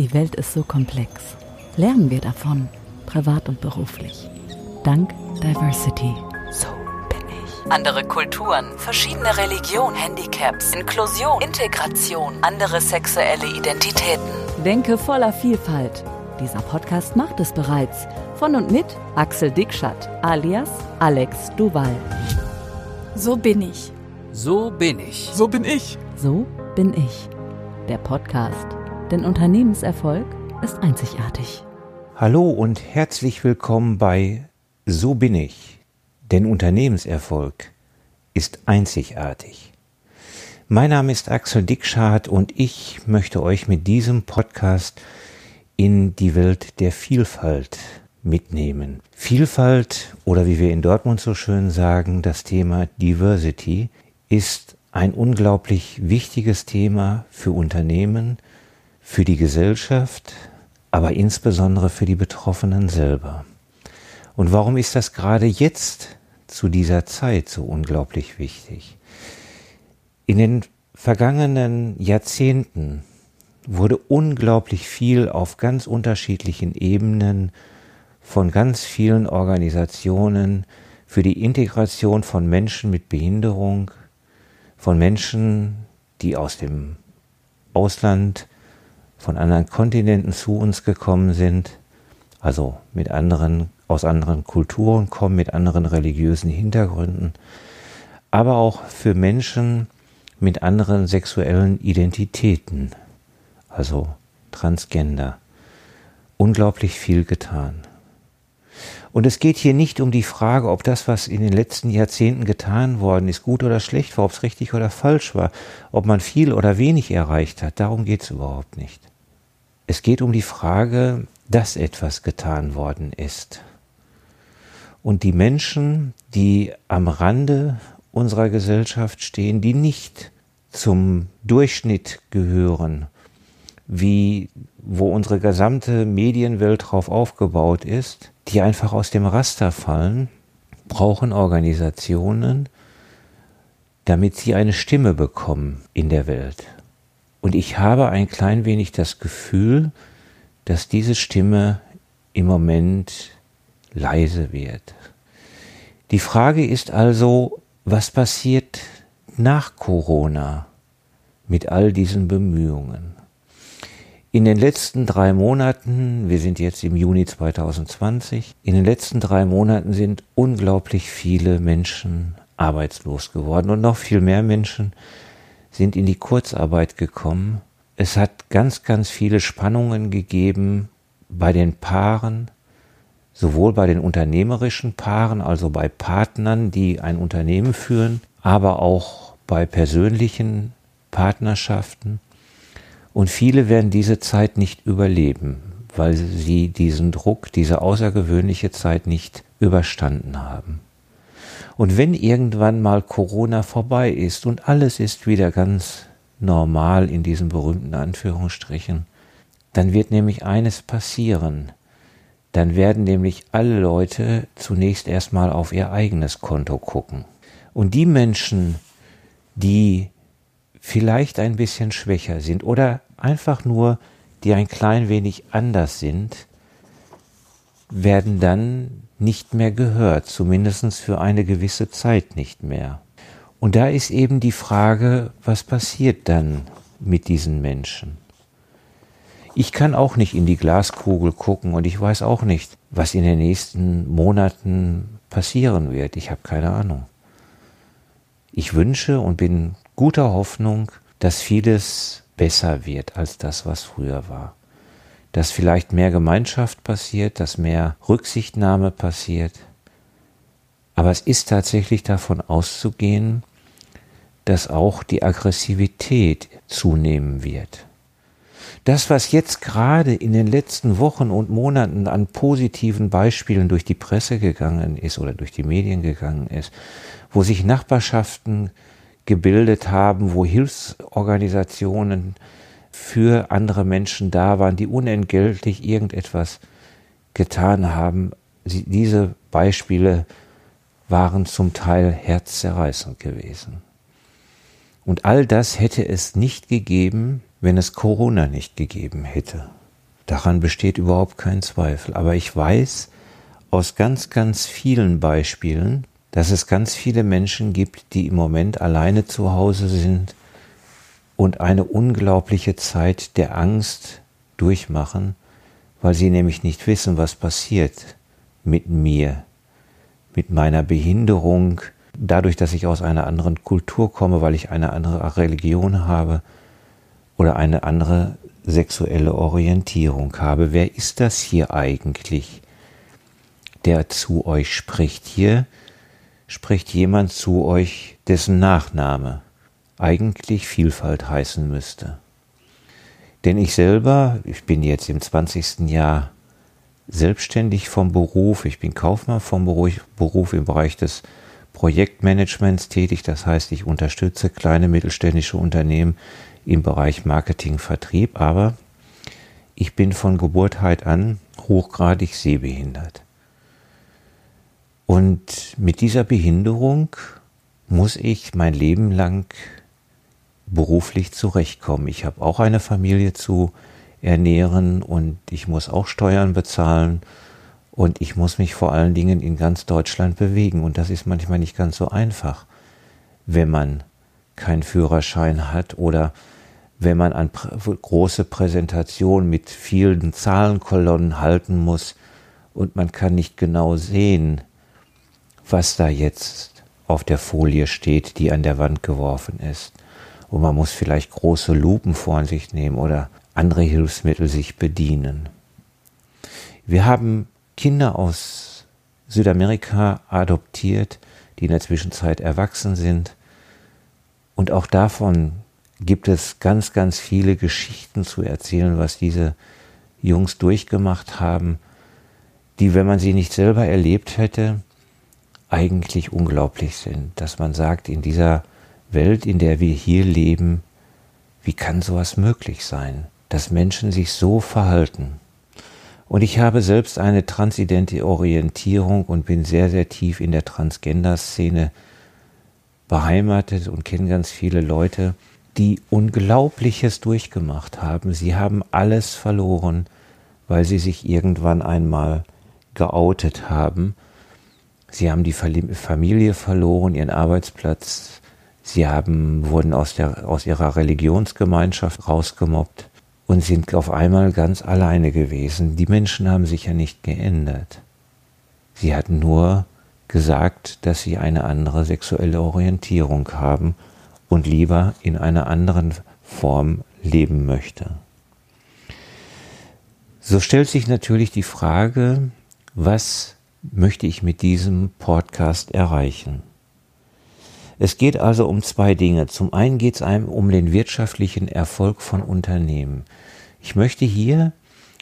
Die Welt ist so komplex. Lernen wir davon, privat und beruflich. Dank Diversity. So bin ich. Andere Kulturen, verschiedene Religionen, Handicaps, Inklusion, Integration, andere sexuelle Identitäten. Denke voller Vielfalt. Dieser Podcast macht es bereits. Von und mit Axel Dickschat alias Alex Duval. So bin ich. So bin ich. So bin ich. So bin ich. Der Podcast. Denn Unternehmenserfolg ist einzigartig. Hallo und herzlich willkommen bei So bin ich. Denn Unternehmenserfolg ist einzigartig. Mein Name ist Axel Dickschardt und ich möchte euch mit diesem Podcast in die Welt der Vielfalt mitnehmen. Vielfalt oder wie wir in Dortmund so schön sagen, das Thema Diversity ist ein unglaublich wichtiges Thema für Unternehmen, für die Gesellschaft, aber insbesondere für die Betroffenen selber. Und warum ist das gerade jetzt zu dieser Zeit so unglaublich wichtig? In den vergangenen Jahrzehnten wurde unglaublich viel auf ganz unterschiedlichen Ebenen von ganz vielen Organisationen für die Integration von Menschen mit Behinderung, von Menschen, die aus dem Ausland von anderen Kontinenten zu uns gekommen sind, also mit anderen, aus anderen Kulturen kommen, mit anderen religiösen Hintergründen, aber auch für Menschen mit anderen sexuellen Identitäten, also Transgender. Unglaublich viel getan. Und es geht hier nicht um die Frage, ob das, was in den letzten Jahrzehnten getan worden ist, gut oder schlecht war, ob es richtig oder falsch war, ob man viel oder wenig erreicht hat. Darum geht es überhaupt nicht. Es geht um die Frage, dass etwas getan worden ist. Und die Menschen, die am Rande unserer Gesellschaft stehen, die nicht zum Durchschnitt gehören, wie wo unsere gesamte Medienwelt drauf aufgebaut ist, die einfach aus dem Raster fallen, brauchen Organisationen, damit sie eine Stimme bekommen in der Welt. Und ich habe ein klein wenig das Gefühl, dass diese Stimme im Moment leise wird. Die Frage ist also, was passiert nach Corona mit all diesen Bemühungen? In den letzten drei Monaten, wir sind jetzt im Juni 2020, in den letzten drei Monaten sind unglaublich viele Menschen arbeitslos geworden und noch viel mehr Menschen sind in die Kurzarbeit gekommen. Es hat ganz, ganz viele Spannungen gegeben bei den Paaren, sowohl bei den unternehmerischen Paaren, also bei Partnern, die ein Unternehmen führen, aber auch bei persönlichen Partnerschaften. Und viele werden diese Zeit nicht überleben, weil sie diesen Druck, diese außergewöhnliche Zeit nicht überstanden haben. Und wenn irgendwann mal Corona vorbei ist und alles ist wieder ganz normal in diesen berühmten Anführungsstrichen, dann wird nämlich eines passieren. Dann werden nämlich alle Leute zunächst erstmal auf ihr eigenes Konto gucken. Und die Menschen, die vielleicht ein bisschen schwächer sind oder einfach nur, die ein klein wenig anders sind, werden dann nicht mehr gehört, zumindest für eine gewisse Zeit nicht mehr. Und da ist eben die Frage, was passiert dann mit diesen Menschen? Ich kann auch nicht in die Glaskugel gucken und ich weiß auch nicht, was in den nächsten Monaten passieren wird. Ich habe keine Ahnung. Ich wünsche und bin guter Hoffnung, dass vieles besser wird als das, was früher war dass vielleicht mehr Gemeinschaft passiert, dass mehr Rücksichtnahme passiert. Aber es ist tatsächlich davon auszugehen, dass auch die Aggressivität zunehmen wird. Das, was jetzt gerade in den letzten Wochen und Monaten an positiven Beispielen durch die Presse gegangen ist oder durch die Medien gegangen ist, wo sich Nachbarschaften gebildet haben, wo Hilfsorganisationen für andere Menschen da waren, die unentgeltlich irgendetwas getan haben. Sie, diese Beispiele waren zum Teil herzzerreißend gewesen. Und all das hätte es nicht gegeben, wenn es Corona nicht gegeben hätte. Daran besteht überhaupt kein Zweifel. Aber ich weiß aus ganz, ganz vielen Beispielen, dass es ganz viele Menschen gibt, die im Moment alleine zu Hause sind und eine unglaubliche Zeit der Angst durchmachen, weil sie nämlich nicht wissen, was passiert mit mir, mit meiner Behinderung, dadurch, dass ich aus einer anderen Kultur komme, weil ich eine andere Religion habe oder eine andere sexuelle Orientierung habe. Wer ist das hier eigentlich, der zu euch spricht? Hier spricht jemand zu euch, dessen Nachname eigentlich Vielfalt heißen müsste. Denn ich selber, ich bin jetzt im 20. Jahr selbstständig vom Beruf, ich bin Kaufmann vom Beruf im Bereich des Projektmanagements tätig, das heißt, ich unterstütze kleine mittelständische Unternehmen im Bereich Marketing, Vertrieb, aber ich bin von Geburtheit an hochgradig sehbehindert. Und mit dieser Behinderung muss ich mein Leben lang beruflich zurechtkommen. Ich habe auch eine Familie zu ernähren und ich muss auch Steuern bezahlen und ich muss mich vor allen Dingen in ganz Deutschland bewegen und das ist manchmal nicht ganz so einfach, wenn man keinen Führerschein hat oder wenn man an große Präsentationen mit vielen Zahlenkolonnen halten muss und man kann nicht genau sehen, was da jetzt auf der Folie steht, die an der Wand geworfen ist. Und man muss vielleicht große Lupen vor sich nehmen oder andere Hilfsmittel sich bedienen. Wir haben Kinder aus Südamerika adoptiert, die in der Zwischenzeit erwachsen sind. Und auch davon gibt es ganz, ganz viele Geschichten zu erzählen, was diese Jungs durchgemacht haben, die, wenn man sie nicht selber erlebt hätte, eigentlich unglaublich sind. Dass man sagt, in dieser Welt, in der wir hier leben, wie kann sowas möglich sein, dass Menschen sich so verhalten? Und ich habe selbst eine transidente Orientierung und bin sehr, sehr tief in der Transgender-Szene beheimatet und kenne ganz viele Leute, die Unglaubliches durchgemacht haben. Sie haben alles verloren, weil sie sich irgendwann einmal geoutet haben. Sie haben die Familie verloren, ihren Arbeitsplatz. Sie haben, wurden aus, der, aus ihrer Religionsgemeinschaft rausgemobbt und sind auf einmal ganz alleine gewesen. Die Menschen haben sich ja nicht geändert. Sie hatten nur gesagt, dass sie eine andere sexuelle Orientierung haben und lieber in einer anderen Form leben möchte. So stellt sich natürlich die Frage, was möchte ich mit diesem Podcast erreichen? Es geht also um zwei Dinge. Zum einen geht es einem um den wirtschaftlichen Erfolg von Unternehmen. Ich möchte hier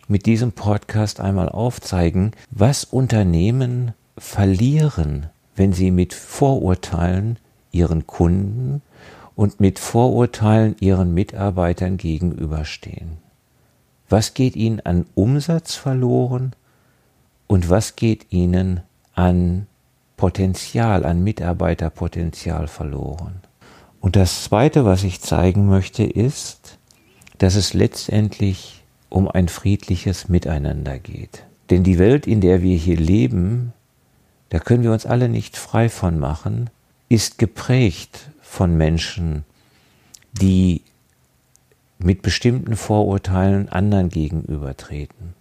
mit diesem Podcast einmal aufzeigen, was Unternehmen verlieren, wenn sie mit Vorurteilen ihren Kunden und mit Vorurteilen ihren Mitarbeitern gegenüberstehen. Was geht ihnen an Umsatz verloren und was geht ihnen an Potenzial, an Mitarbeiterpotenzial verloren? Und das Zweite, was ich zeigen möchte, ist, dass es letztendlich um ein friedliches Miteinander geht. Denn die Welt, in der wir hier leben, da können wir uns alle nicht frei von machen, ist geprägt von Menschen, die mit bestimmten Vorurteilen anderen gegenübertreten.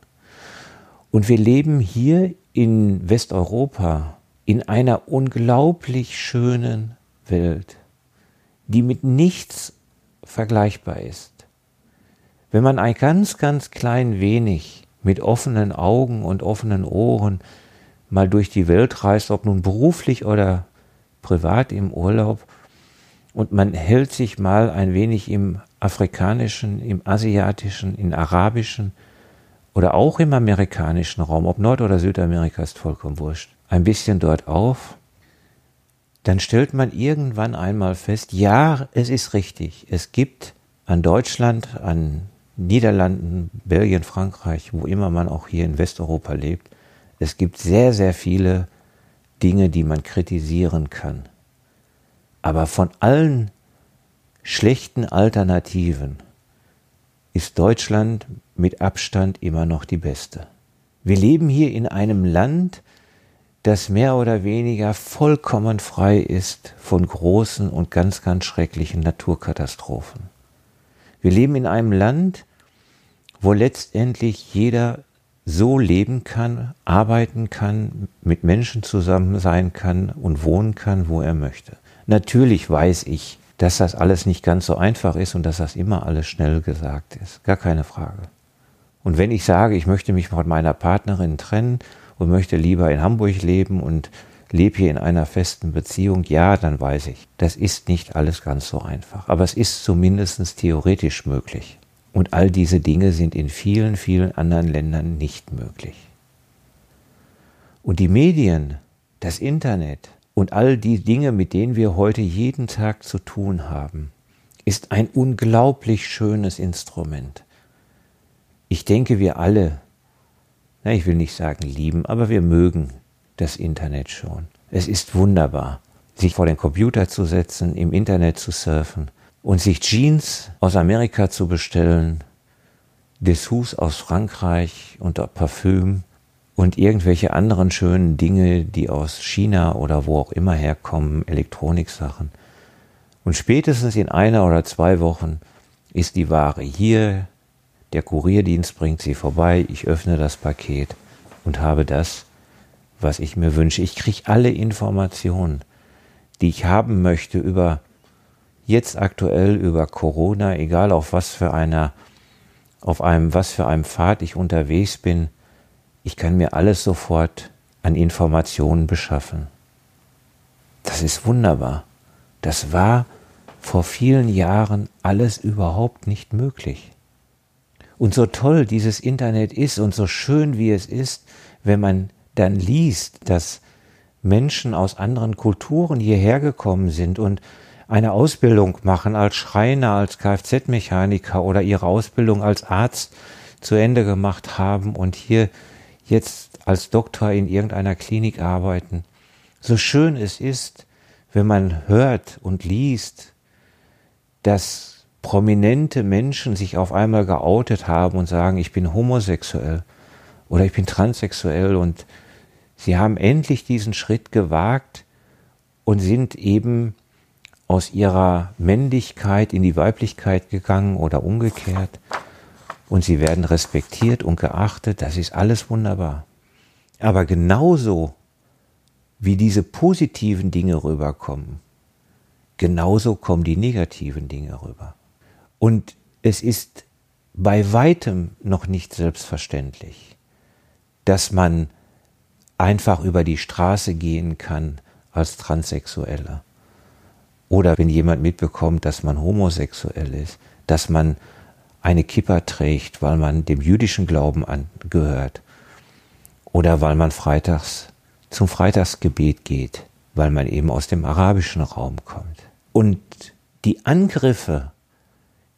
Und wir leben hier in Westeuropa in einer unglaublich schönen Welt, die mit nichts vergleichbar ist. Wenn man ein ganz, ganz klein wenig mit offenen Augen und offenen Ohren mal durch die Welt reist, ob nun beruflich oder privat im Urlaub, und man hält sich mal ein wenig im afrikanischen, im asiatischen, im arabischen oder auch im amerikanischen Raum, ob Nord- oder Südamerika ist vollkommen wurscht, ein bisschen dort auf, dann stellt man irgendwann einmal fest, ja, es ist richtig, es gibt an Deutschland, an Niederlanden, Belgien, Frankreich, wo immer man auch hier in Westeuropa lebt, es gibt sehr, sehr viele Dinge, die man kritisieren kann. Aber von allen schlechten Alternativen ist Deutschland mit Abstand immer noch die beste. Wir leben hier in einem Land, das mehr oder weniger vollkommen frei ist von großen und ganz, ganz schrecklichen Naturkatastrophen. Wir leben in einem Land, wo letztendlich jeder so leben kann, arbeiten kann, mit Menschen zusammen sein kann und wohnen kann, wo er möchte. Natürlich weiß ich, dass das alles nicht ganz so einfach ist und dass das immer alles schnell gesagt ist. Gar keine Frage. Und wenn ich sage, ich möchte mich von meiner Partnerin trennen und möchte lieber in Hamburg leben und lebe hier in einer festen Beziehung, ja, dann weiß ich, das ist nicht alles ganz so einfach. Aber es ist zumindest theoretisch möglich. Und all diese Dinge sind in vielen, vielen anderen Ländern nicht möglich. Und die Medien, das Internet und all die Dinge, mit denen wir heute jeden Tag zu tun haben, ist ein unglaublich schönes Instrument. Ich denke, wir alle, na, ich will nicht sagen lieben, aber wir mögen das Internet schon. Es ist wunderbar, sich vor den Computer zu setzen, im Internet zu surfen und sich Jeans aus Amerika zu bestellen, Dessous aus Frankreich und Parfüm und irgendwelche anderen schönen Dinge, die aus China oder wo auch immer herkommen, Elektroniksachen. Und spätestens in einer oder zwei Wochen ist die Ware hier, der Kurierdienst bringt sie vorbei, ich öffne das Paket und habe das, was ich mir wünsche. Ich kriege alle Informationen, die ich haben möchte über jetzt aktuell über Corona, egal auf was für einer, auf einem, was für einem Pfad ich unterwegs bin, ich kann mir alles sofort an Informationen beschaffen. Das ist wunderbar. Das war vor vielen Jahren alles überhaupt nicht möglich. Und so toll dieses Internet ist und so schön wie es ist, wenn man dann liest, dass Menschen aus anderen Kulturen hierher gekommen sind und eine Ausbildung machen als Schreiner, als Kfz-Mechaniker oder ihre Ausbildung als Arzt zu Ende gemacht haben und hier jetzt als Doktor in irgendeiner Klinik arbeiten. So schön es ist, wenn man hört und liest, dass prominente Menschen sich auf einmal geoutet haben und sagen, ich bin homosexuell oder ich bin transsexuell und sie haben endlich diesen Schritt gewagt und sind eben aus ihrer Männlichkeit in die Weiblichkeit gegangen oder umgekehrt und sie werden respektiert und geachtet, das ist alles wunderbar. Aber genauso wie diese positiven Dinge rüberkommen, genauso kommen die negativen Dinge rüber. Und es ist bei weitem noch nicht selbstverständlich, dass man einfach über die Straße gehen kann als Transsexueller oder wenn jemand mitbekommt, dass man homosexuell ist, dass man eine Kippa trägt, weil man dem jüdischen Glauben angehört. Oder weil man freitags zum Freitagsgebet geht, weil man eben aus dem arabischen Raum kommt. Und die Angriffe,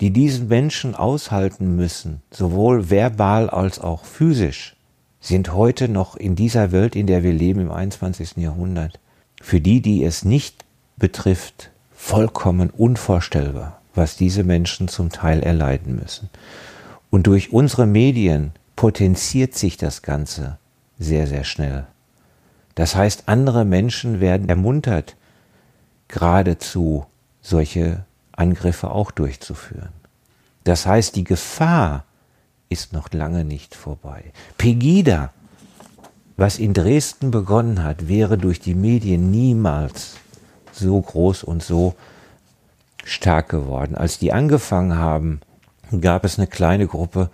die diesen Menschen aushalten müssen, sowohl verbal als auch physisch, sind heute noch in dieser Welt, in der wir leben, im 21. Jahrhundert, für die, die es nicht betrifft, vollkommen unvorstellbar, was diese Menschen zum Teil erleiden müssen. Und durch unsere Medien potenziert sich das Ganze sehr, sehr schnell. Das heißt, andere Menschen werden ermuntert, geradezu solche Angriffe auch durchzuführen. Das heißt, die Gefahr ist noch lange nicht vorbei. Pegida, was in Dresden begonnen hat, wäre durch die Medien niemals so groß und so stark geworden. Als die angefangen haben, gab es eine kleine Gruppe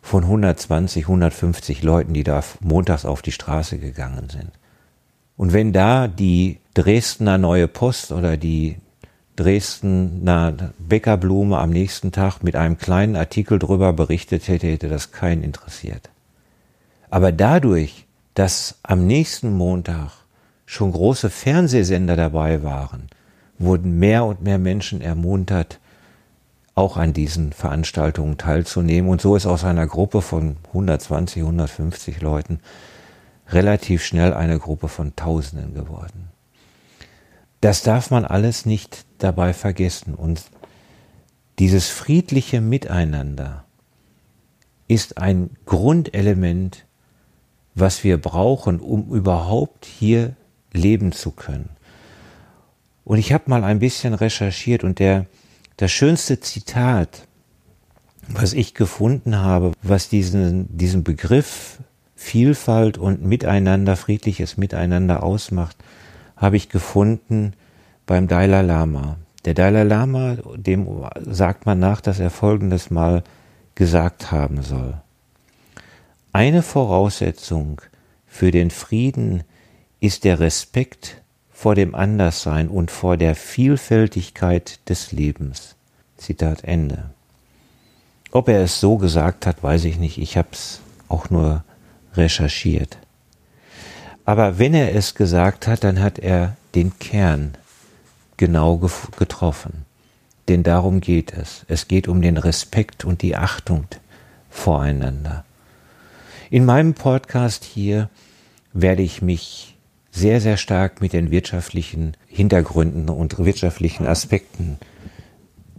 von 120, 150 Leuten, die da montags auf die Straße gegangen sind. Und wenn da die Dresdner Neue Post oder die Dresdner Bäckerblume am nächsten Tag mit einem kleinen Artikel drüber berichtet hätte, hätte das keinen interessiert. Aber dadurch, dass am nächsten Montag schon große Fernsehsender dabei waren, wurden mehr und mehr Menschen ermuntert, auch an diesen Veranstaltungen teilzunehmen. Und so ist aus einer Gruppe von 120, 150 Leuten relativ schnell eine Gruppe von Tausenden geworden. Das darf man alles nicht dabei vergessen. Und dieses friedliche Miteinander ist ein Grundelement, was wir brauchen, um überhaupt hier leben zu können. Und ich habe mal ein bisschen recherchiert und der, das schönste Zitat, was ich gefunden habe, was diesen, diesen Begriff Vielfalt und Miteinander, friedliches Miteinander ausmacht, habe ich gefunden beim Dalai Lama. Der Dalai Lama, dem sagt man nach, dass er folgendes mal gesagt haben soll. Eine Voraussetzung für den Frieden ist der Respekt vor dem Anderssein und vor der Vielfältigkeit des Lebens. Zitat Ende. Ob er es so gesagt hat, weiß ich nicht. Ich habe es auch nur recherchiert. Aber wenn er es gesagt hat, dann hat er den Kern genau getroffen. Denn darum geht es. Es geht um den Respekt und die Achtung voreinander. In meinem Podcast hier werde ich mich sehr, sehr stark mit den wirtschaftlichen Hintergründen und wirtschaftlichen Aspekten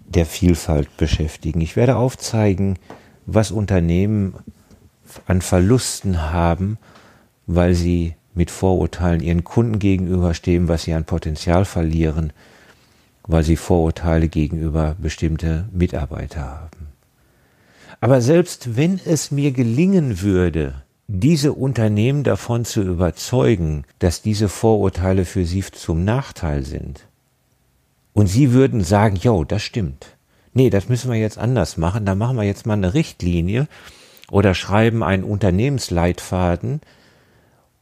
der Vielfalt beschäftigen. Ich werde aufzeigen, was Unternehmen an Verlusten haben, weil sie mit Vorurteilen ihren Kunden gegenüberstehen, was sie an Potenzial verlieren, weil sie Vorurteile gegenüber bestimmte Mitarbeiter haben. Aber selbst wenn es mir gelingen würde, diese Unternehmen davon zu überzeugen, dass diese Vorurteile für sie zum Nachteil sind, und sie würden sagen, jo, das stimmt. Nee, das müssen wir jetzt anders machen, da machen wir jetzt mal eine Richtlinie oder schreiben einen Unternehmensleitfaden,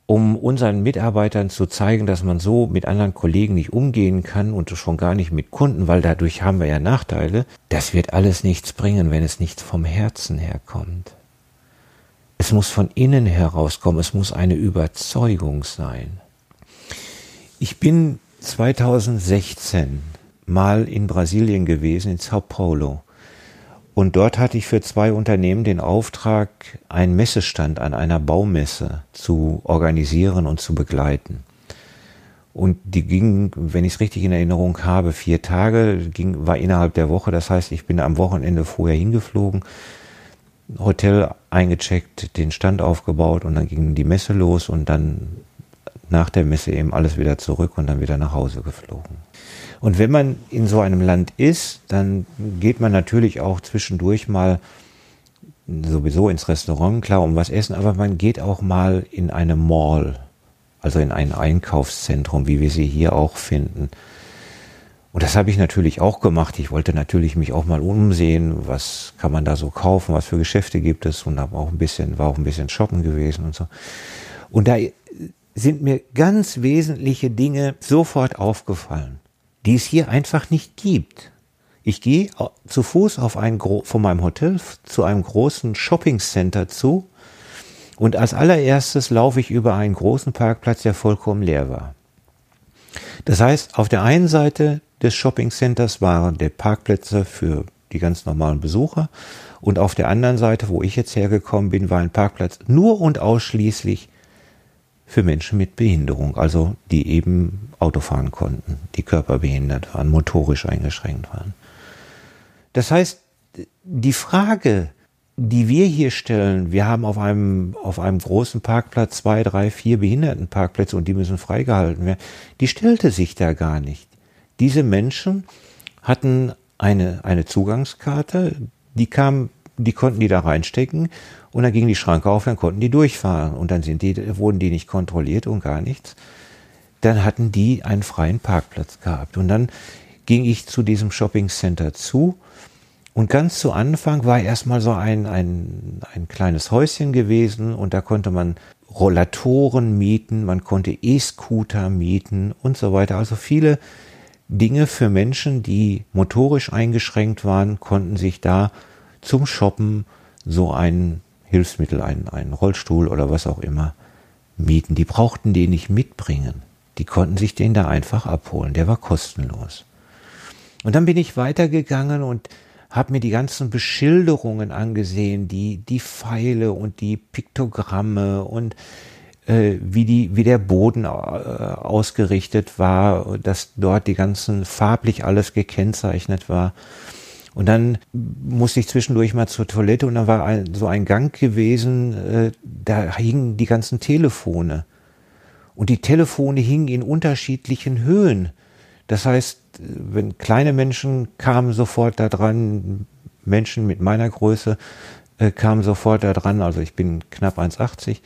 um unseren Mitarbeitern zu zeigen, dass man so mit anderen Kollegen nicht umgehen kann und schon gar nicht mit Kunden, weil dadurch haben wir ja Nachteile. Das wird alles nichts bringen, wenn es nicht vom Herzen herkommt. Es muss von innen herauskommen, es muss eine Überzeugung sein. Ich bin 2016 mal in Brasilien gewesen, in Sao Paulo. Und dort hatte ich für zwei Unternehmen den Auftrag, einen Messestand an einer Baumesse zu organisieren und zu begleiten. Und die ging, wenn ich es richtig in Erinnerung habe, vier Tage, ging, war innerhalb der Woche. Das heißt, ich bin am Wochenende vorher hingeflogen, Hotel eingecheckt, den Stand aufgebaut und dann ging die Messe los und dann nach der Messe eben alles wieder zurück und dann wieder nach Hause geflogen. Und wenn man in so einem Land ist, dann geht man natürlich auch zwischendurch mal sowieso ins Restaurant, klar, um was essen, aber man geht auch mal in eine Mall, also in ein Einkaufszentrum, wie wir sie hier auch finden. Und das habe ich natürlich auch gemacht. Ich wollte natürlich mich auch mal umsehen, was kann man da so kaufen, was für Geschäfte gibt es und habe auch ein bisschen, war auch ein bisschen shoppen gewesen und so. Und da sind mir ganz wesentliche Dinge sofort aufgefallen die es hier einfach nicht gibt. Ich gehe zu Fuß auf ein, von meinem Hotel zu einem großen Shoppingcenter zu und als allererstes laufe ich über einen großen Parkplatz, der vollkommen leer war. Das heißt, auf der einen Seite des Shoppingcenters waren der Parkplätze für die ganz normalen Besucher und auf der anderen Seite, wo ich jetzt hergekommen bin, war ein Parkplatz nur und ausschließlich für Menschen mit Behinderung, also die eben Auto fahren konnten, die körperbehindert waren, motorisch eingeschränkt waren. Das heißt, die Frage, die wir hier stellen, wir haben auf einem, auf einem großen Parkplatz zwei, drei, vier Behindertenparkplätze und die müssen freigehalten werden, die stellte sich da gar nicht. Diese Menschen hatten eine, eine Zugangskarte, die kam, die konnten die da reinstecken und dann ging die Schranke auf, dann konnten die durchfahren und dann sind die, wurden die nicht kontrolliert und gar nichts. Dann hatten die einen freien Parkplatz gehabt und dann ging ich zu diesem Shopping Center zu und ganz zu Anfang war erstmal so ein, ein, ein kleines Häuschen gewesen und da konnte man Rollatoren mieten, man konnte E-Scooter mieten und so weiter. Also viele Dinge für Menschen, die motorisch eingeschränkt waren, konnten sich da zum Shoppen so einen Hilfsmittel, einen, einen Rollstuhl oder was auch immer mieten. Die brauchten den nicht mitbringen. Die konnten sich den da einfach abholen. Der war kostenlos. Und dann bin ich weitergegangen und habe mir die ganzen Beschilderungen angesehen, die, die Pfeile und die Piktogramme und äh, wie, die, wie der Boden äh, ausgerichtet war, dass dort die ganzen farblich alles gekennzeichnet war. Und dann musste ich zwischendurch mal zur Toilette und da war ein, so ein Gang gewesen, äh, da hingen die ganzen Telefone. Und die Telefone hingen in unterschiedlichen Höhen. Das heißt, wenn kleine Menschen kamen sofort da dran, Menschen mit meiner Größe äh, kamen sofort da dran, also ich bin knapp 1,80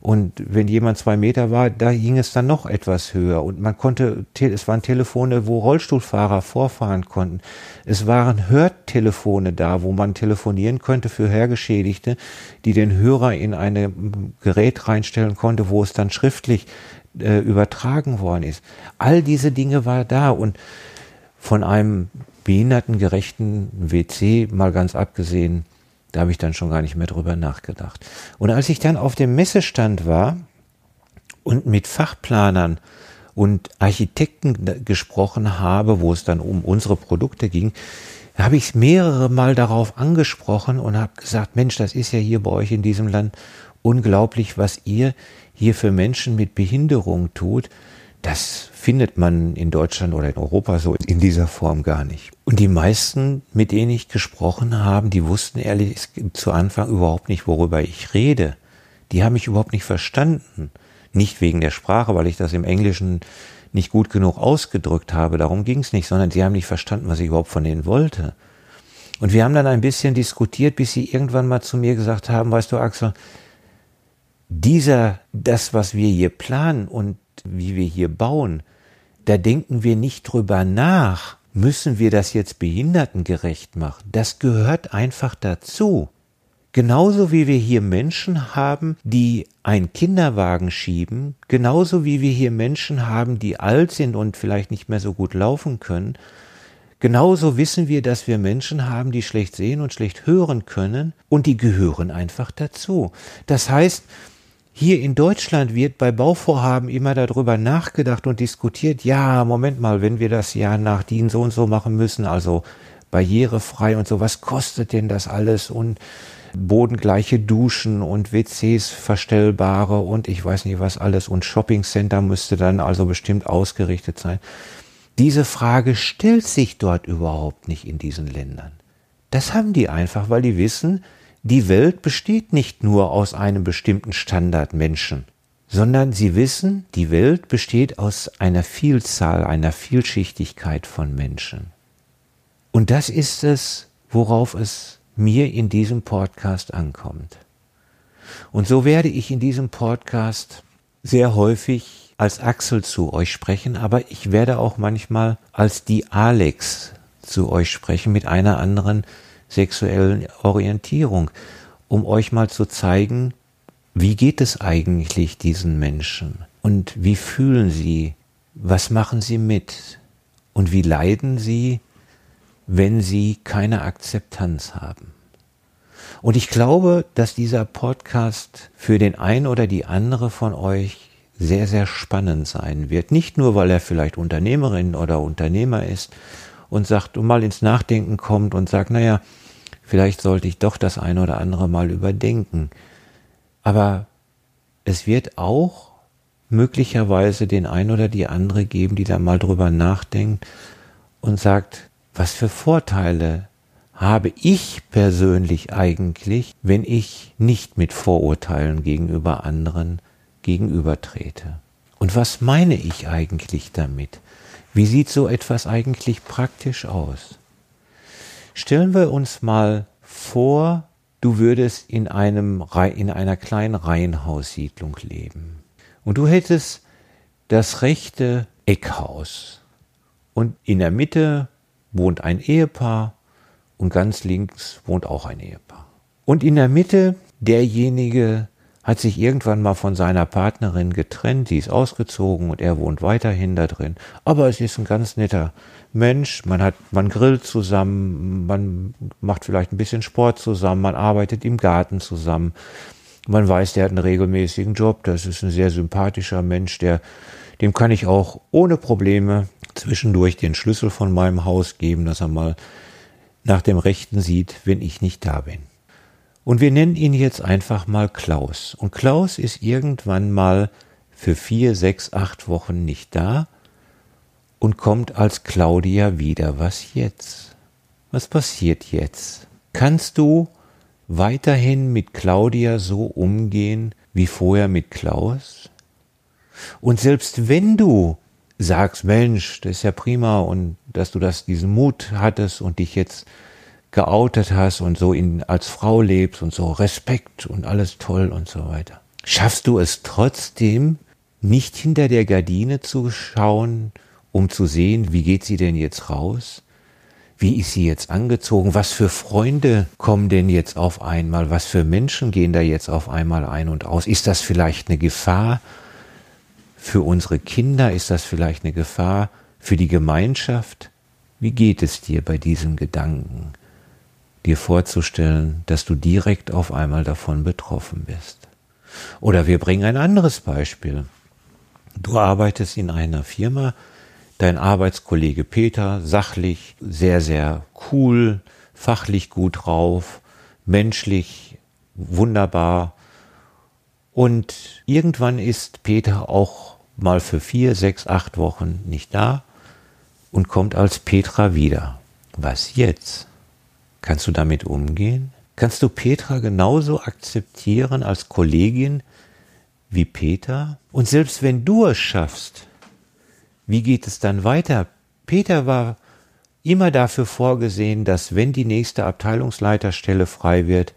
und wenn jemand zwei Meter war, da hing es dann noch etwas höher. Und man konnte, es waren Telefone, wo Rollstuhlfahrer vorfahren konnten. Es waren Hörtelefone da, wo man telefonieren könnte für Hörgeschädigte, die den Hörer in ein Gerät reinstellen konnte, wo es dann schriftlich äh, übertragen worden ist. All diese Dinge war da und von einem behindertengerechten WC mal ganz abgesehen, da habe ich dann schon gar nicht mehr drüber nachgedacht. Und als ich dann auf dem Messestand war und mit Fachplanern und Architekten gesprochen habe, wo es dann um unsere Produkte ging, habe ich mehrere Mal darauf angesprochen und habe gesagt, Mensch, das ist ja hier bei euch in diesem Land unglaublich, was ihr hier für Menschen mit Behinderung tut. Das findet man in Deutschland oder in Europa so in dieser Form gar nicht. Und die meisten, mit denen ich gesprochen habe, die wussten ehrlich zu Anfang überhaupt nicht, worüber ich rede. Die haben mich überhaupt nicht verstanden. Nicht wegen der Sprache, weil ich das im Englischen nicht gut genug ausgedrückt habe, darum ging es nicht, sondern sie haben nicht verstanden, was ich überhaupt von denen wollte. Und wir haben dann ein bisschen diskutiert, bis sie irgendwann mal zu mir gesagt haben, weißt du, Axel, dieser, das, was wir hier planen und wie wir hier bauen, da denken wir nicht drüber nach, müssen wir das jetzt behindertengerecht machen. Das gehört einfach dazu. Genauso wie wir hier Menschen haben, die einen Kinderwagen schieben, genauso wie wir hier Menschen haben, die alt sind und vielleicht nicht mehr so gut laufen können, genauso wissen wir, dass wir Menschen haben, die schlecht sehen und schlecht hören können und die gehören einfach dazu. Das heißt, hier in Deutschland wird bei Bauvorhaben immer darüber nachgedacht und diskutiert, ja, Moment mal, wenn wir das ja nach DIN so und so machen müssen, also barrierefrei und so, was kostet denn das alles und bodengleiche Duschen und WCs verstellbare und ich weiß nicht was alles und Shoppingcenter müsste dann also bestimmt ausgerichtet sein. Diese Frage stellt sich dort überhaupt nicht in diesen Ländern. Das haben die einfach, weil die wissen, die Welt besteht nicht nur aus einem bestimmten Standard Menschen, sondern sie wissen, die Welt besteht aus einer Vielzahl, einer Vielschichtigkeit von Menschen. Und das ist es, worauf es mir in diesem Podcast ankommt. Und so werde ich in diesem Podcast sehr häufig als Axel zu euch sprechen, aber ich werde auch manchmal als die Alex zu euch sprechen mit einer anderen sexuellen Orientierung, um euch mal zu zeigen, wie geht es eigentlich diesen Menschen und wie fühlen sie, was machen sie mit und wie leiden sie, wenn sie keine Akzeptanz haben. Und ich glaube, dass dieser Podcast für den einen oder die andere von euch sehr, sehr spannend sein wird. Nicht nur, weil er vielleicht Unternehmerin oder Unternehmer ist, und sagt mal ins Nachdenken kommt und sagt, naja, vielleicht sollte ich doch das eine oder andere mal überdenken. Aber es wird auch möglicherweise den ein oder die andere geben, die da mal drüber nachdenkt und sagt, was für Vorteile habe ich persönlich eigentlich, wenn ich nicht mit Vorurteilen gegenüber anderen gegenübertrete? Und was meine ich eigentlich damit? Wie sieht so etwas eigentlich praktisch aus? Stellen wir uns mal vor, du würdest in einem in einer kleinen Reihenhaussiedlung leben und du hättest das rechte Eckhaus und in der Mitte wohnt ein Ehepaar und ganz links wohnt auch ein Ehepaar. Und in der Mitte derjenige, hat sich irgendwann mal von seiner Partnerin getrennt, sie ist ausgezogen und er wohnt weiterhin da drin. Aber es ist ein ganz netter Mensch, man hat, man grillt zusammen, man macht vielleicht ein bisschen Sport zusammen, man arbeitet im Garten zusammen. Man weiß, der hat einen regelmäßigen Job, das ist ein sehr sympathischer Mensch, der, dem kann ich auch ohne Probleme zwischendurch den Schlüssel von meinem Haus geben, dass er mal nach dem Rechten sieht, wenn ich nicht da bin. Und wir nennen ihn jetzt einfach mal Klaus. Und Klaus ist irgendwann mal für vier, sechs, acht Wochen nicht da und kommt als Claudia wieder. Was jetzt? Was passiert jetzt? Kannst du weiterhin mit Claudia so umgehen wie vorher mit Klaus? Und selbst wenn du sagst, Mensch, das ist ja prima und dass du das, diesen Mut hattest und dich jetzt geoutet hast und so in, als Frau lebst und so Respekt und alles toll und so weiter. Schaffst du es trotzdem, nicht hinter der Gardine zu schauen, um zu sehen, wie geht sie denn jetzt raus? Wie ist sie jetzt angezogen? Was für Freunde kommen denn jetzt auf einmal? Was für Menschen gehen da jetzt auf einmal ein und aus? Ist das vielleicht eine Gefahr für unsere Kinder? Ist das vielleicht eine Gefahr für die Gemeinschaft? Wie geht es dir bei diesem Gedanken, dir vorzustellen, dass du direkt auf einmal davon betroffen bist? Oder wir bringen ein anderes Beispiel. Du arbeitest in einer Firma, dein Arbeitskollege Peter, sachlich, sehr, sehr cool, fachlich gut drauf, menschlich wunderbar. Und irgendwann ist Peter auch mal für vier, sechs, acht Wochen nicht da und kommt als Petra wieder. Was jetzt? Kannst du damit umgehen? Kannst du Petra genauso akzeptieren als Kollegin wie Peter? Und selbst wenn du es schaffst, wie geht es dann weiter? Peter war immer dafür vorgesehen, dass wenn die nächste Abteilungsleiterstelle frei wird,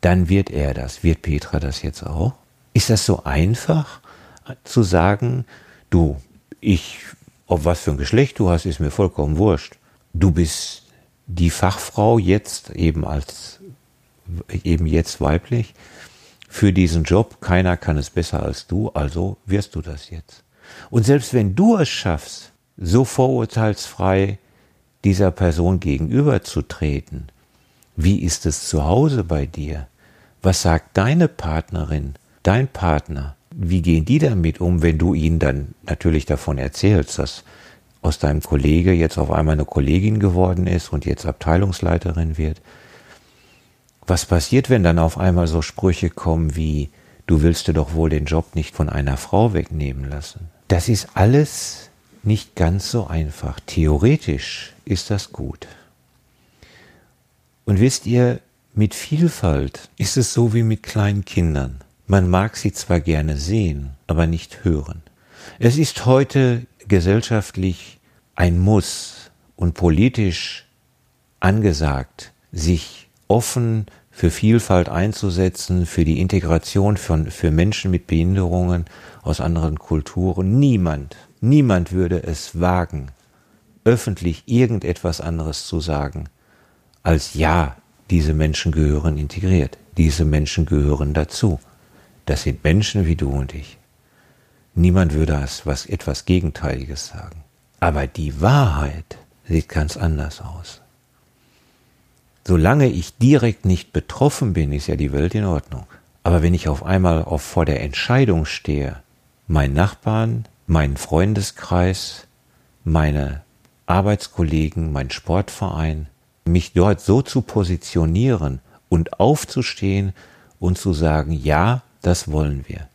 dann wird er das. Wird Petra das jetzt auch? Ist das so einfach zu sagen, du, ich, ob was für ein Geschlecht du hast, ist mir vollkommen wurscht. Du bist die Fachfrau jetzt eben als, eben jetzt weiblich für diesen Job. Keiner kann es besser als du, also wirst du das jetzt. Und selbst wenn du es schaffst, so vorurteilsfrei dieser Person gegenüberzutreten, wie ist es zu Hause bei dir? Was sagt deine Partnerin, dein Partner? Wie gehen die damit um, wenn du ihnen dann natürlich davon erzählst, dass aus deinem Kollege jetzt auf einmal eine Kollegin geworden ist und jetzt Abteilungsleiterin wird? Was passiert, wenn dann auf einmal so Sprüche kommen wie, du willst dir doch wohl den Job nicht von einer Frau wegnehmen lassen? Das ist alles nicht ganz so einfach. Theoretisch ist das gut. Und wisst ihr, mit Vielfalt ist es so wie mit kleinen Kindern. Man mag sie zwar gerne sehen, aber nicht hören. Es ist heute gesellschaftlich ein Muss und politisch angesagt, sich offen für Vielfalt einzusetzen, für die Integration von, für Menschen mit Behinderungen aus anderen Kulturen. Niemand, niemand würde es wagen, öffentlich irgendetwas anderes zu sagen, als ja, diese Menschen gehören integriert, diese Menschen gehören dazu. Das sind Menschen wie du und ich. Niemand würde das was etwas Gegenteiliges sagen. Aber die Wahrheit sieht ganz anders aus. Solange ich direkt nicht betroffen bin, ist ja die Welt in Ordnung. Aber wenn ich auf einmal auf, vor der Entscheidung stehe, mein Nachbarn, meinen Freundeskreis, meine Arbeitskollegen, mein Sportverein, mich dort so zu positionieren und aufzustehen und zu sagen, ja, das wollen wir.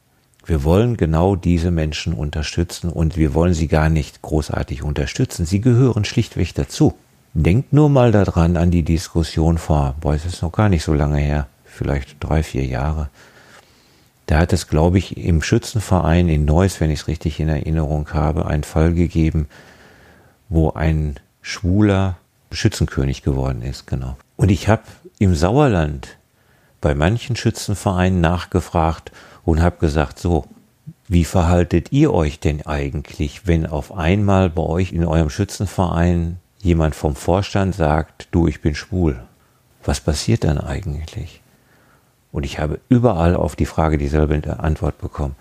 Wir wollen genau diese Menschen unterstützen und wir wollen sie gar nicht großartig unterstützen. Sie gehören schlichtweg dazu. Denkt nur mal daran an die Diskussion vor, boah, es ist noch gar nicht so lange her, vielleicht drei, vier Jahre. Da hat es, glaube ich, im Schützenverein in Neuss, wenn ich es richtig in Erinnerung habe, einen Fall gegeben, wo ein schwuler Schützenkönig geworden ist, genau. Und ich habe im Sauerland bei manchen Schützenvereinen nachgefragt und habe gesagt, so, wie verhaltet ihr euch denn eigentlich, wenn auf einmal bei euch in eurem Schützenverein jemand vom Vorstand sagt, du, ich bin schwul, was passiert dann eigentlich? Und ich habe überall auf die Frage dieselbe Antwort bekommen.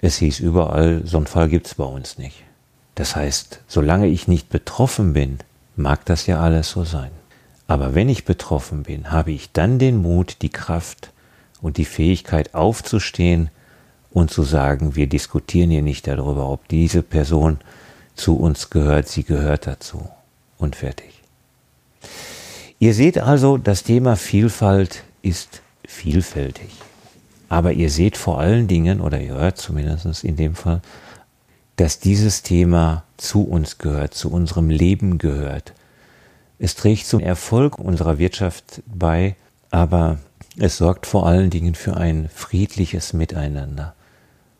Es hieß überall, so einen Fall gibt's bei uns nicht. Das heißt, solange ich nicht betroffen bin, mag das ja alles so sein. Aber wenn ich betroffen bin, habe ich dann den Mut, die Kraft und die Fähigkeit aufzustehen und zu sagen, wir diskutieren hier nicht darüber, ob diese Person zu uns gehört, sie gehört dazu. Und fertig. Ihr seht also, das Thema Vielfalt ist vielfältig. Aber ihr seht vor allen Dingen, oder ihr hört zumindest in dem Fall, dass dieses Thema zu uns gehört, zu unserem Leben gehört. Es trägt zum Erfolg unserer Wirtschaft bei, aber es sorgt vor allen Dingen für ein friedliches Miteinander.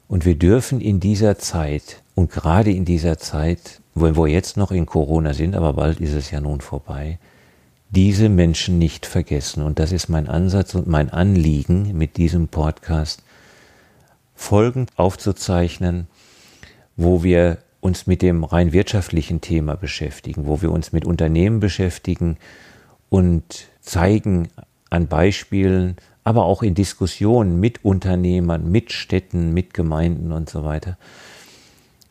Und wir dürfen in dieser Zeit und gerade in dieser Zeit, wo wir jetzt noch in Corona sind, aber bald ist es ja nun vorbei, diese Menschen nicht vergessen. Und das ist mein Ansatz und mein Anliegen mit diesem Podcast, Folgen aufzuzeichnen, wo wir uns mit dem rein wirtschaftlichen Thema beschäftigen, wo wir uns mit Unternehmen beschäftigen und zeigen an Beispielen, aber auch in Diskussionen mit Unternehmern, mit Städten, mit Gemeinden und so weiter,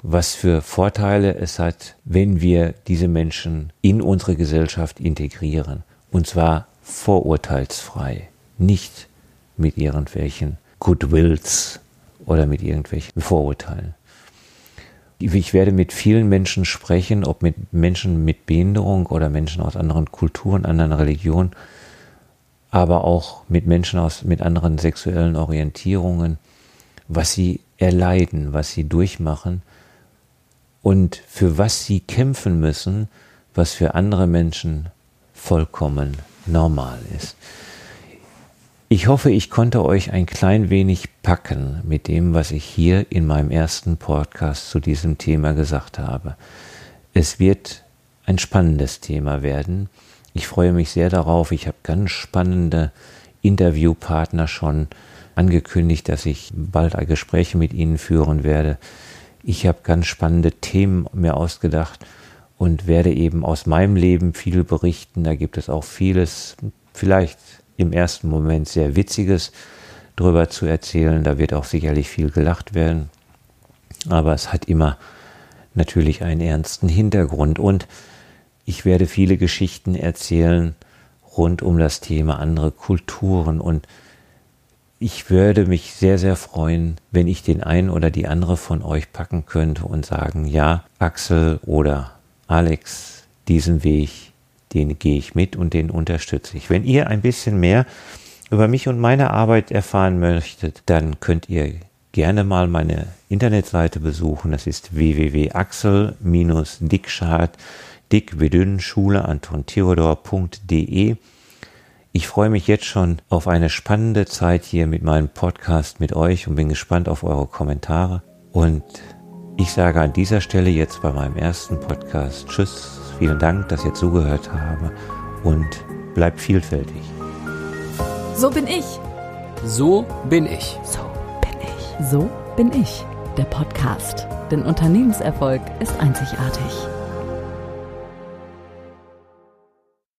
was für Vorteile es hat, wenn wir diese Menschen in unsere Gesellschaft integrieren. Und zwar vorurteilsfrei, nicht mit irgendwelchen Goodwills oder mit irgendwelchen Vorurteilen. Ich werde mit vielen Menschen sprechen, ob mit Menschen mit Behinderung oder Menschen aus anderen Kulturen, anderen Religionen, aber auch mit Menschen aus, mit anderen sexuellen Orientierungen, was sie erleiden, was sie durchmachen und für was sie kämpfen müssen, was für andere Menschen vollkommen normal ist. Ich hoffe, ich konnte euch ein klein wenig packen mit dem, was ich hier in meinem ersten Podcast zu diesem Thema gesagt habe. Es wird ein spannendes Thema werden. Ich freue mich sehr darauf. Ich habe ganz spannende Interviewpartner schon angekündigt, dass ich bald Gespräche mit ihnen führen werde. Ich habe ganz spannende Themen mir ausgedacht und werde eben aus meinem Leben viel berichten. Da gibt es auch vieles, vielleicht im ersten Moment sehr Witziges drüber zu erzählen. Da wird auch sicherlich viel gelacht werden. Aber es hat immer natürlich einen ernsten Hintergrund. Und ich werde viele Geschichten erzählen rund um das Thema andere Kulturen und ich würde mich sehr, sehr freuen, wenn ich den einen oder die andere von euch packen könnte und sagen, ja, Axel oder Alex, diesen Weg den gehe ich mit und den unterstütze ich. Wenn ihr ein bisschen mehr über mich und meine Arbeit erfahren möchtet, dann könnt ihr gerne mal meine Internetseite besuchen. Das ist www.axel-dickschad, dick wie dünn, Schule Anton Theodor.de. Ich freue mich jetzt schon auf eine spannende Zeit hier mit meinem Podcast mit euch und bin gespannt auf eure Kommentare. Und ich sage an dieser Stelle jetzt bei meinem ersten Podcast Tschüss Vielen Dank, dass ihr zugehört habt und bleibt vielfältig. So bin ich. So bin ich. So bin ich. So bin ich. Der Podcast. Denn Unternehmenserfolg ist einzigartig.